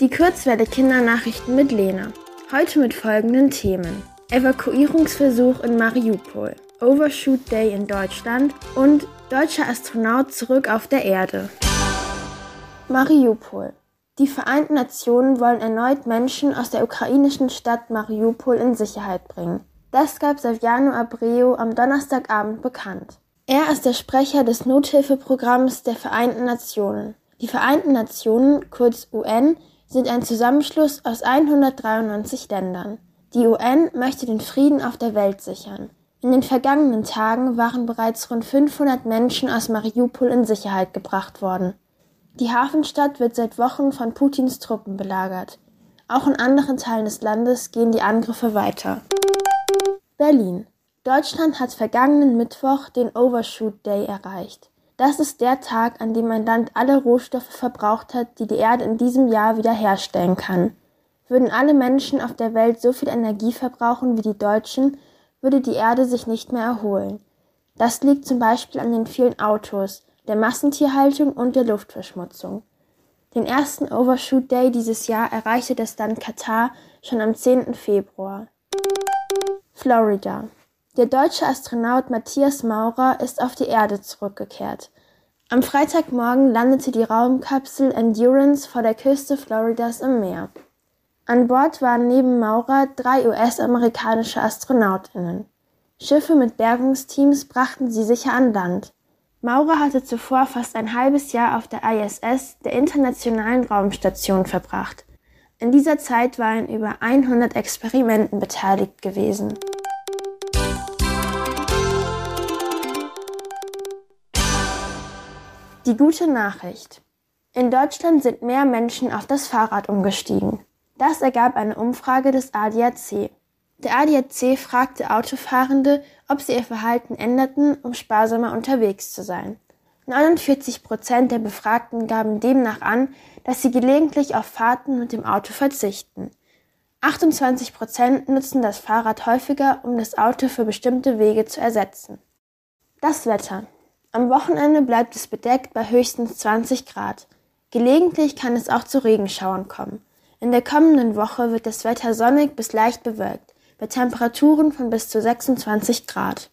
Die Kurzwelle Kindernachrichten mit Lena. Heute mit folgenden Themen. Evakuierungsversuch in Mariupol, Overshoot Day in Deutschland und deutscher Astronaut zurück auf der Erde. Mariupol. Die Vereinten Nationen wollen erneut Menschen aus der ukrainischen Stadt Mariupol in Sicherheit bringen. Das gab Saviano Abreu am Donnerstagabend bekannt. Er ist der Sprecher des Nothilfeprogramms der Vereinten Nationen. Die Vereinten Nationen, kurz UN, sind ein Zusammenschluss aus 193 Ländern. Die UN möchte den Frieden auf der Welt sichern. In den vergangenen Tagen waren bereits rund 500 Menschen aus Mariupol in Sicherheit gebracht worden. Die Hafenstadt wird seit Wochen von Putins Truppen belagert. Auch in anderen Teilen des Landes gehen die Angriffe weiter. Berlin. Deutschland hat vergangenen Mittwoch den Overshoot Day erreicht. Das ist der Tag, an dem ein Land alle Rohstoffe verbraucht hat, die die Erde in diesem Jahr wieder herstellen kann. Würden alle Menschen auf der Welt so viel Energie verbrauchen wie die Deutschen, würde die Erde sich nicht mehr erholen. Das liegt zum Beispiel an den vielen Autos, der Massentierhaltung und der Luftverschmutzung. Den ersten Overshoot Day dieses Jahr erreichte das Land Katar schon am 10. Februar. Florida. Der deutsche Astronaut Matthias Maurer ist auf die Erde zurückgekehrt. Am Freitagmorgen landete die Raumkapsel Endurance vor der Küste Floridas im Meer. An Bord waren neben Maurer drei US-amerikanische Astronautinnen. Schiffe mit Bergungsteams brachten sie sicher an Land. Maurer hatte zuvor fast ein halbes Jahr auf der ISS, der Internationalen Raumstation, verbracht. In dieser Zeit war in über 100 Experimenten beteiligt gewesen. Die gute Nachricht. In Deutschland sind mehr Menschen auf das Fahrrad umgestiegen. Das ergab eine Umfrage des ADAC. Der ADAC fragte Autofahrende, ob sie ihr Verhalten änderten, um sparsamer unterwegs zu sein. 49 Prozent der Befragten gaben demnach an, dass sie gelegentlich auf Fahrten mit dem Auto verzichten. 28 Prozent nutzen das Fahrrad häufiger, um das Auto für bestimmte Wege zu ersetzen. Das Wetter. Am Wochenende bleibt es bedeckt bei höchstens 20 Grad. Gelegentlich kann es auch zu Regenschauern kommen. In der kommenden Woche wird das Wetter sonnig bis leicht bewölkt, bei Temperaturen von bis zu 26 Grad.